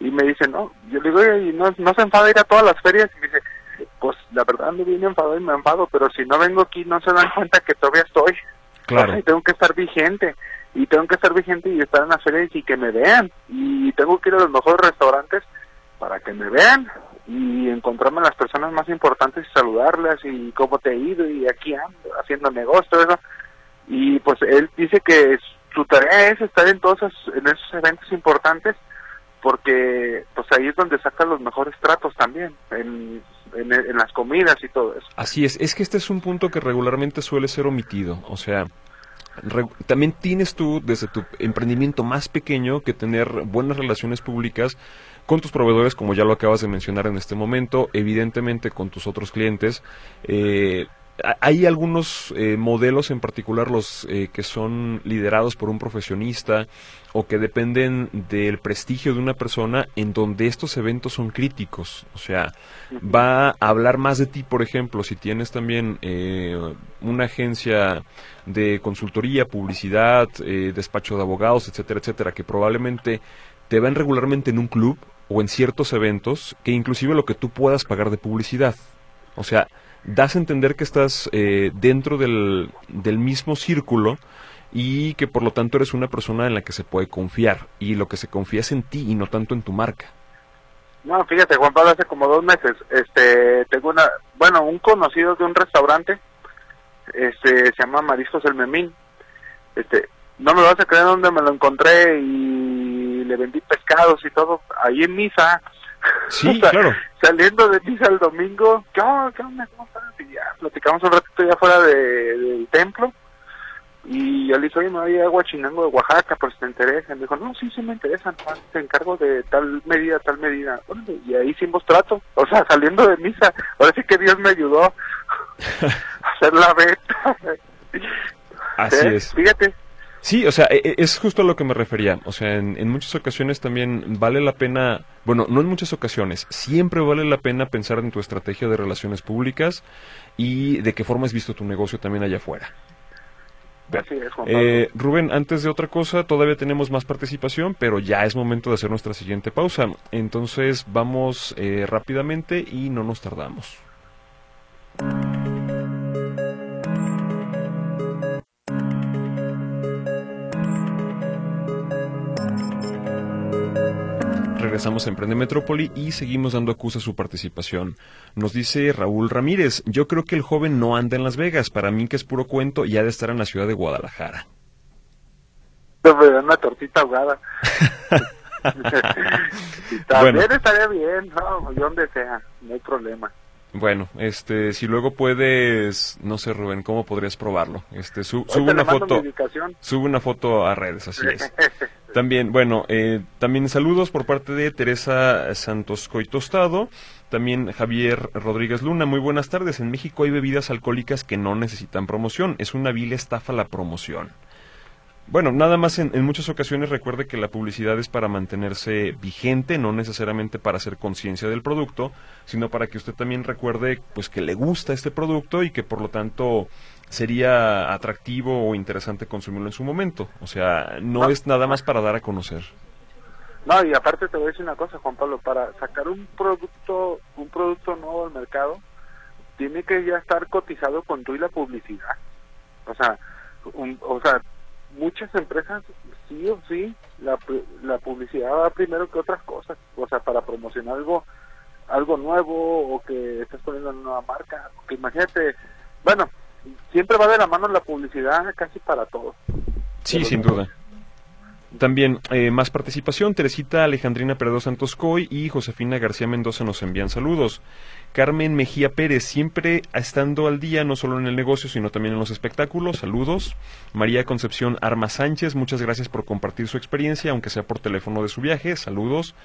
S3: Y me dice, no, yo le digo, y no, no se enfada ir a todas las ferias. Y me dice, pues la verdad me viene enfadado y me enfado, pero si no vengo aquí no se dan cuenta que todavía estoy.
S2: Claro.
S3: Y tengo que estar vigente. Y tengo que estar vigente y estar en las ferias y que me vean. Y tengo que ir a los mejores restaurantes para que me vean y encontrarme a las personas más importantes y saludarlas y cómo te he ido y aquí haciendo negocio, eso. Y pues él dice que su tarea es estar en todos esos, en esos eventos importantes porque pues ahí es donde saca los mejores tratos también, en, en, las comidas y todo eso.
S2: Así es, es que este es un punto que regularmente suele ser omitido, o sea, también tienes tú desde tu emprendimiento más pequeño que tener buenas relaciones públicas con tus proveedores, como ya lo acabas de mencionar en este momento, evidentemente con tus otros clientes. Eh, hay algunos eh, modelos en particular los eh, que son liderados por un profesionista o que dependen del prestigio de una persona en donde estos eventos son críticos o sea va a hablar más de ti por ejemplo si tienes también eh, una agencia de consultoría publicidad despacho de abogados etcétera etcétera que probablemente te ven regularmente en un club o en ciertos eventos que inclusive lo que tú puedas pagar de publicidad o sea das a entender que estás eh, dentro del, del mismo círculo y que por lo tanto eres una persona en la que se puede confiar y lo que se confía es en ti y no tanto en tu marca.
S3: No, fíjate, Juan Pablo, hace como dos meses, este, tengo una, bueno, un conocido de un restaurante, este, se llama Mariscos El Memín, este, no me vas a creer dónde me lo encontré y le vendí pescados y todo, ahí en Misa,
S2: Sí, claro.
S3: Saliendo de misa el domingo, ¿qué onda? ¿Qué onda? ¿Cómo estás? Y ya platicamos un ratito ya fuera de, del templo. Y yo le dije, oye, me voy a Huachinango de Oaxaca, pues te interesa. Me dijo, no, sí, sí me interesa, te encargo de tal medida, tal medida. y ahí hicimos trato. O sea, saliendo de misa, ahora sí que Dios me ayudó a hacer la venta.
S2: Así es.
S3: Fíjate,
S2: Sí, o sea, e, e, es justo a lo que me refería. O sea, en, muchas ocasiones también vale la pena, bueno, no en muchas ocasiones, siempre vale la pena pensar en tu estrategia de relaciones públicas y de qué forma has visto tu negocio también allá afuera.
S3: eh,
S2: Rubén, antes de otra cosa, todavía tenemos más participación, pero ya es momento de hacer nuestra siguiente pausa. Entonces vamos eh, rápidamente y no nos tardamos. Regresamos a Emprende Metrópoli y seguimos dando acusa a su participación. Nos dice Raúl Ramírez, yo creo que el joven no anda en Las Vegas, para mí que es puro cuento y ha de estar en la ciudad de Guadalajara.
S3: una tortita ahogada. También bueno. estaría bien, no, donde sea, no hay problema.
S2: Bueno, este, si luego puedes, no sé Rubén, ¿cómo podrías probarlo? Este, sube una foto, sube una foto a redes, así es. También, bueno, eh, también saludos por parte de Teresa Santos Coitostado, también Javier Rodríguez Luna. Muy buenas tardes. En México hay bebidas alcohólicas que no necesitan promoción. Es una vil estafa la promoción. Bueno, nada más en, muchas ocasiones recuerde que la publicidad es para mantenerse vigente, no necesariamente para hacer conciencia del producto, sino para que usted también recuerde pues que le gusta este producto y que por lo tanto sería atractivo o interesante consumirlo en su momento. O sea, no, es nada más para dar a conocer.
S3: No, y aparte te voy a decir una cosa, Juan Pablo, para sacar un producto, un producto nuevo al mercado, tiene que ya estar cotizado con tú y la publicidad. O sea, o sea, muchas empresas sí o sí la, la publicidad va primero que otras cosas, o sea, para promocionar algo algo nuevo o que estás poniendo una nueva marca, que imagínate, bueno, siempre va de la mano la publicidad casi para todo.
S2: Sí, sin duda. También eh, más participación, Teresita Alejandrina Peredo Santos Coy y Josefina García Mendoza nos envían saludos. Carmen Mejía Pérez, siempre estando al día, no solo en el negocio, sino también en los espectáculos. Saludos. María Concepción Arma Sánchez, muchas gracias por compartir su experiencia, aunque sea por teléfono de su viaje. Saludos.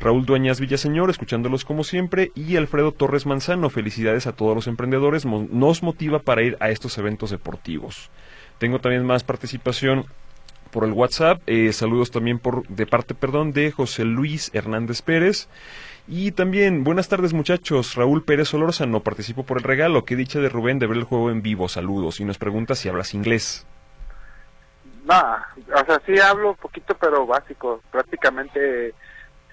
S2: Raúl Dueñas Villaseñor, escuchándolos como siempre. Y Alfredo Torres Manzano, felicidades a todos los emprendedores. Nos motiva para ir a estos eventos deportivos. Tengo también más participación por el WhatsApp. Eh, saludos también por de parte, perdón, de José Luis Hernández Pérez. Y también, buenas tardes muchachos, Raúl Pérez no participó por el regalo. Qué dicha de Rubén de ver el juego en vivo, saludos. Y nos pregunta si hablas inglés.
S3: No, o sea, sí hablo un poquito, pero básico. Prácticamente,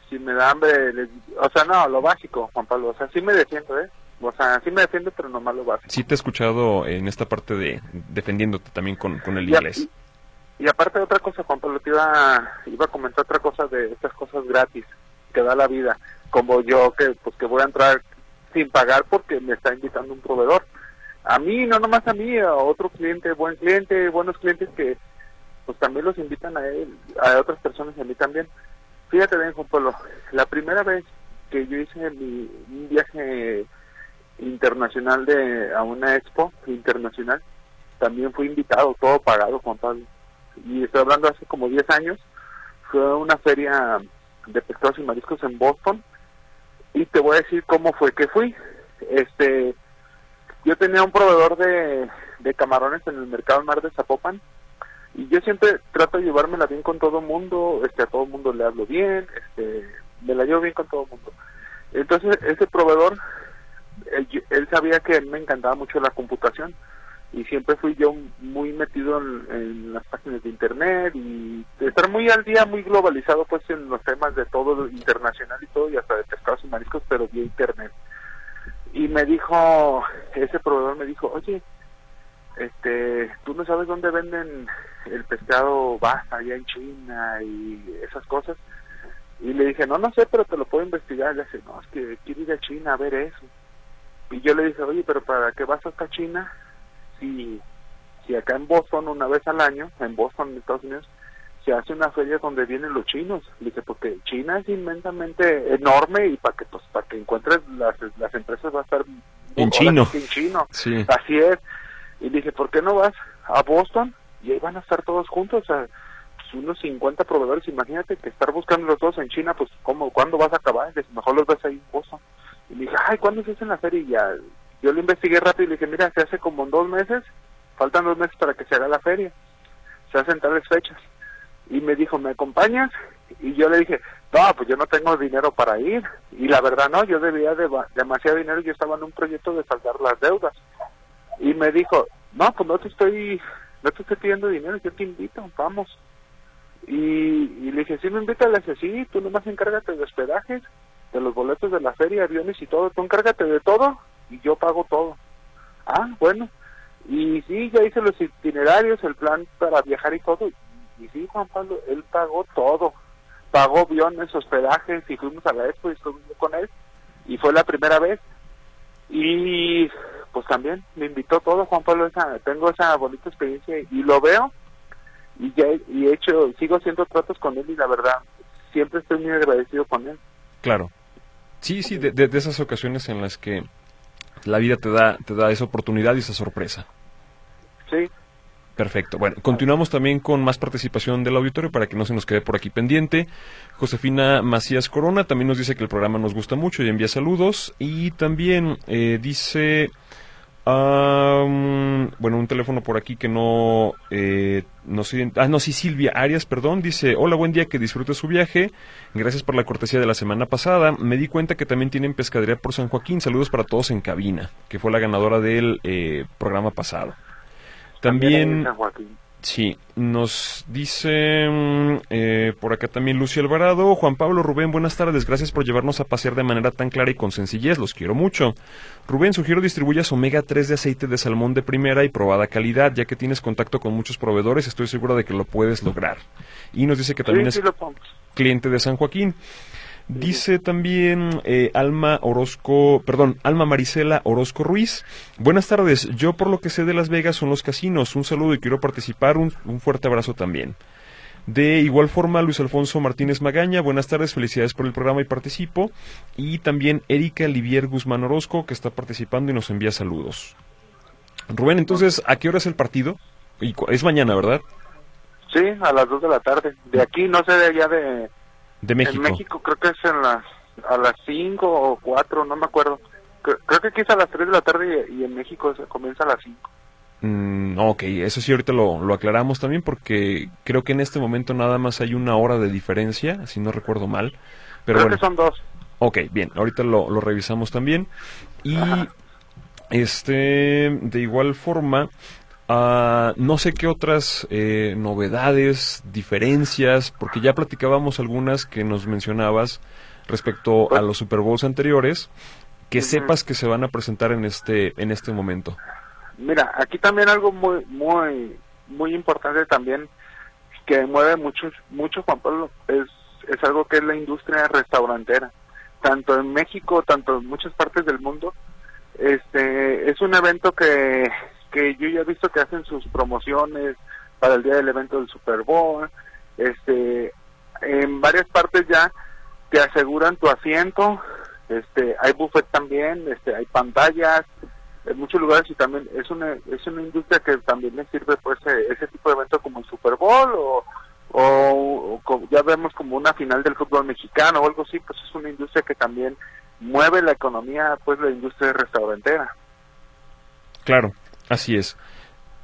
S3: si me da hambre, o sea, no, lo básico, Juan Pablo. O sea, sí me defiendo, ¿eh? O sea, sí me defiendo, pero nomás lo básico.
S2: Sí te he escuchado en esta parte de defendiéndote también con, con el inglés.
S3: Y, aparte de otra cosa, Juan Pablo, te iba, iba a comentar otra cosa de estas cosas gratis que da la vida como yo que pues que voy a entrar sin pagar porque me está invitando un proveedor. A mí, no nomás a mí, a otro cliente, buen cliente, buenos clientes que pues también los invitan a él, a otras personas a mí también. Fíjate bien, Juan Pablo, la primera vez que yo hice mi, un viaje internacional de a una expo internacional, también fui invitado, todo pagado, Juan Pablo. Y estoy hablando hace como 10 años, fue una feria de pescados y mariscos en Boston, y te voy a decir cómo fue que fui. Este, yo tenía un proveedor de, de camarones en el mercado Mar de Zapopan y yo siempre trato de llevármela bien con todo mundo, este, a todo mundo le hablo bien, este, me la llevo bien con todo mundo. Entonces, ese proveedor, él, él sabía que me encantaba mucho la computación y siempre fui yo muy metido en, las páginas de internet y estar muy al día, muy globalizado pues en los temas de todo internacional y todo y hasta de pescados y mariscos, pero vía internet. Y me dijo, ese proveedor me dijo, oye, este, tú no sabes dónde venden el pescado basta allá en China y esas cosas. Y le dije, no, no sé, pero te lo puedo investigar. Le dice, no, es que quiero ir a China a ver eso. Y yo le dije, oye, pero ¿para qué vas hasta China? Si, si acá en Boston una vez al año, en Boston, en Estados Unidos, se hace una feria donde vienen los chinos. Dice, porque China es inmensamente enorme y para que pues para que encuentres las, las empresas va a estar
S2: en chino.
S3: En chino. Así es. Y dije, ¿por qué no vas a Boston? Y ahí van a estar todos juntos, o sea, pues, unos 50 proveedores. Imagínate que estar buscando los dos en China, pues, ¿cómo, ¿cuándo vas a acabar? Dije, mejor los ves ahí en Boston. Y dije, ay, ¿cuándo se hace la feria? Y ya yo lo investigué rápido y le dije, mira, se hace como dos meses, faltan dos meses para que se haga la feria, se hacen tales fechas. Y me dijo, ¿me acompañas? Y yo le dije, no, pues yo no tengo dinero para ir. Y la verdad no, yo debía de demasiado dinero yo estaba en un proyecto de saldar las deudas. Y me dijo, no, pues no te estoy, no te estoy pidiendo dinero, yo te invito, vamos. Y, y le dije, sí me invita, le dije, sí, tú nomás encárgate de hospedajes, de los boletos de la feria, aviones y todo, tú encárgate de todo y yo pago todo. Ah, bueno. Y sí, ya hice los itinerarios, el plan para viajar y todo. Y sí, Juan Pablo, él pagó todo. Pagó aviones, hospedajes y fuimos a la expo y estuvimos con él. Y fue la primera vez. Y pues también me invitó todo, Juan Pablo. Esa, tengo esa bonita experiencia y lo veo. Y ya y he hecho, sigo haciendo tratos con él y la verdad, siempre estoy muy agradecido con él.
S2: Claro. Sí, sí, de, de esas ocasiones en las que la vida te da, te da esa oportunidad y esa sorpresa.
S3: Sí.
S2: Perfecto. Bueno, continuamos también con más participación del auditorio para que no se nos quede por aquí pendiente. Josefina Macías Corona también nos dice que el programa nos gusta mucho y envía saludos. Y también eh, dice bueno, un teléfono por aquí que no, eh, no sé, ah, no, sí, Silvia Arias, perdón, dice, hola, buen día, que disfrute su viaje, gracias por la cortesía de la semana pasada, me di cuenta que también tienen pescadería por San Joaquín, saludos para todos en cabina, que fue la ganadora del eh, programa pasado. También, Sí, nos dice mm, eh, por acá también Lucio Alvarado, Juan Pablo Rubén, buenas tardes, gracias por llevarnos a pasear de manera tan clara y con sencillez, los quiero mucho. Rubén, sugiero distribuyas omega 3 de aceite de salmón de primera y probada calidad, ya que tienes contacto con muchos proveedores, estoy seguro de que lo puedes lograr. Y nos dice que también es cliente de San Joaquín. Dice también eh, Alma Orozco, perdón, Alma Marisela Orozco Ruiz. Buenas tardes. Yo por lo que sé de Las Vegas son los casinos. Un saludo y quiero participar. Un, fuerte abrazo también. De igual forma, Luis Alfonso Martínez Magaña, buenas tardes, felicidades por el programa y participo. Y también Erika Livier Guzmán Orozco, que está participando y nos envía saludos. Rubén, entonces, ¿a qué hora es el partido? Es mañana, ¿verdad?
S3: Sí, a las 2 de la tarde. De aquí, no sé, de allá de...
S2: De México.
S3: En México creo que es en las, a las 5 o 4, no me acuerdo. Creo, que aquí es a las 3 de la tarde y, en México comienza a las 5.
S2: Mm, ok, eso sí, ahorita lo, lo, aclaramos también porque creo que en este momento nada más hay una hora de diferencia, si no recuerdo mal. Pero
S3: creo
S2: bueno.
S3: que son dos.
S2: Ok, bien, ahorita lo, lo revisamos también. Y este, de igual forma, uh, no sé qué otras eh, novedades, diferencias, porque ya platicábamos algunas que nos mencionabas respecto a los Super Bowls anteriores, que sepas que se van a presentar en este, en este momento.
S3: Mira, aquí también algo muy, muy, muy importante también que mueve mucho, mucho Juan Pablo es, es algo que es la industria restaurantera, tanto en México, tanto en muchas partes del mundo. Este es un evento que, que yo ya he visto que hacen sus promociones para el día del evento del Super Bowl. Este, en varias partes ya te aseguran tu asiento. Este, hay buffet también, este, hay pantallas, en muchos lugares y también es una es una industria que también le sirve pues ese tipo de evento como el Super Bowl o, o, ya vemos como una final del fútbol mexicano o algo así pues es una industria que también mueve la economía pues la industria restaurantera
S2: claro así es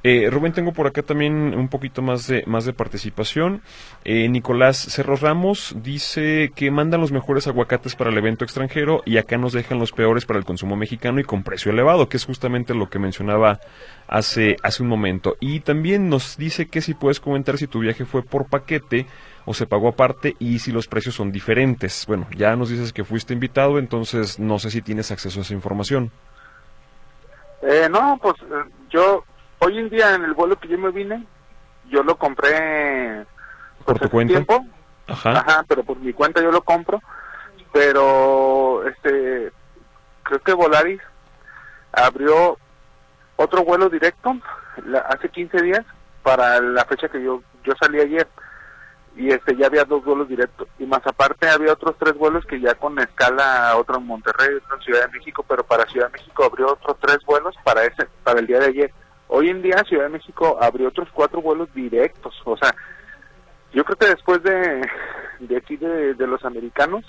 S2: eh, Rubén, tengo por acá también un poquito más de, más de participación. Eh, Nicolás Cerros Ramos dice que mandan los mejores aguacates para el evento extranjero y acá nos dejan los peores para el consumo mexicano y con precio elevado, que es justamente lo que mencionaba hace, hace un momento. Y también nos dice que si puedes comentar si tu viaje fue por paquete o se pagó aparte y si los precios son diferentes. Bueno, ya nos dices que fuiste invitado, entonces no sé si tienes acceso a esa información.
S3: Eh, no, pues yo hoy en día en el vuelo que yo me vine, yo lo compré
S2: por tu cuenta.
S3: Tiempo. Ajá. pero por mi cuenta yo lo compro. Pero este creo que Volaris abrió otro vuelo directo hace 15 días para la fecha que yo yo salí ayer y este ya había dos vuelos directos y más aparte había otros tres vuelos que ya con escala otro en Monterrey otro en Ciudad de México pero para Ciudad de México abrió otros tres vuelos para ese para el día de ayer. Hoy en día Ciudad de México abrió otros cuatro vuelos directos, o sea, yo creo que después de, de aquí de, los americanos,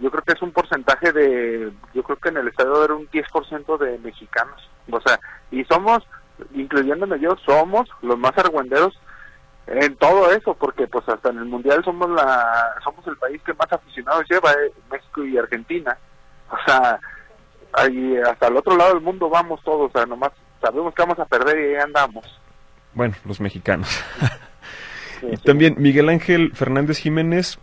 S3: yo creo que es un porcentaje de, yo creo que en el estadio era un 10% de mexicanos, o sea, y somos, incluyéndome yo, somos los más argüenderos en todo eso, porque pues hasta en el mundial somos la, somos el país que más aficionados lleva, eh, México y Argentina, o sea, ahí hasta el otro lado del mundo vamos todos, o sea, nomás sabemos que vamos a perder y ahí andamos.
S2: Bueno, los mexicanos. y también Miguel Ángel Fernández Jiménez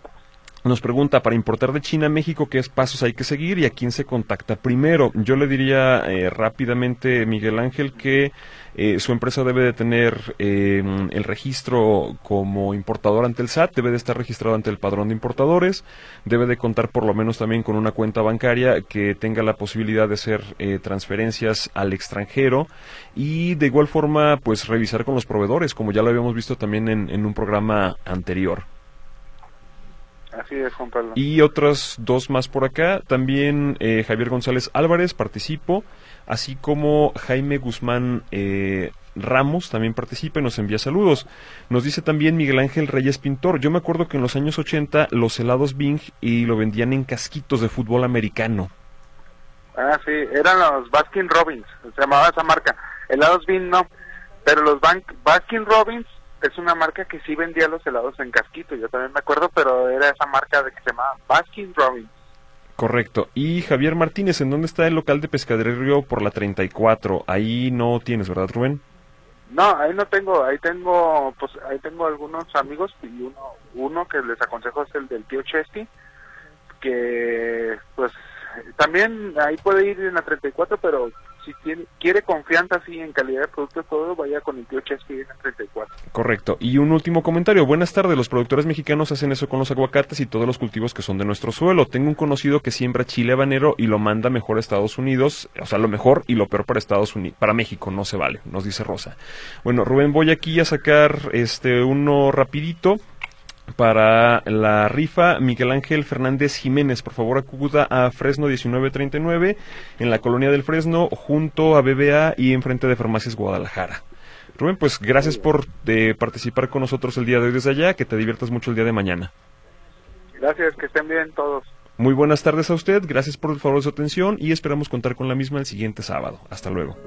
S2: nos pregunta, para importar de China a México, ¿qué pasos hay que seguir y a quién se contacta primero? Yo le diría eh, rápidamente, Miguel Ángel, que eh, su empresa debe de tener eh, el registro como importador ante el SAT, debe de estar registrado ante el padrón de importadores, debe de contar por lo menos también con una cuenta bancaria que tenga la posibilidad de hacer transferencias al extranjero y de igual forma, pues revisar con los proveedores, como ya lo habíamos visto también en un programa anterior.
S3: Así es, Juan Pablo.
S2: Y otras dos más por acá. También eh, Javier González Álvarez participo, así como Jaime Guzmán eh, Ramos también participa y nos envía saludos. Nos dice también Miguel Ángel Reyes Pintor. Yo me acuerdo que en los años 80 los helados Bing y lo vendían en casquitos de fútbol americano.
S3: Ah, sí, eran los Baskin Robbins, se llamaba esa marca. Helados Bing no, pero los Baskin Robbins es una marca que sí vendía los helados en casquito, yo también me acuerdo, pero era esa marca de que se llamaba Baskin Robbins.
S2: Correcto. Y Javier Martínez, ¿en dónde está el local de Pescadería por la 34? Ahí no tienes, ¿verdad, Rubén?
S3: No, ahí no tengo, ahí tengo, pues ahí tengo algunos amigos y uno, uno que les aconsejo es el del tío Chesty, que pues también ahí puede ir en la 34, pero si quiere confianza en calidad de producto todo, vaya con el tío en 34.
S2: Correcto. Y un último comentario. Buenas tardes. Los productores mexicanos hacen eso con los aguacates y todos los cultivos que son de nuestro suelo. Tengo un conocido que siembra chile habanero y lo manda mejor a Estados Unidos. O sea, lo mejor y lo peor para Estados Unidos. Para México no se vale, nos dice Rosa. Bueno, Rubén, voy aquí a sacar este uno rapidito. Para la rifa, Miguel Ángel Fernández Jiménez, por favor acuda a Fresno 1939, en la colonia del Fresno, junto a BBA y enfrente de Farmacias Guadalajara. Rubén, pues gracias por de participar con nosotros el día de hoy desde allá, que te diviertas mucho el día de mañana.
S3: Gracias, que estén bien todos.
S2: Muy buenas tardes a usted, gracias por el favor de su atención y esperamos contar con la misma el siguiente sábado. Hasta luego.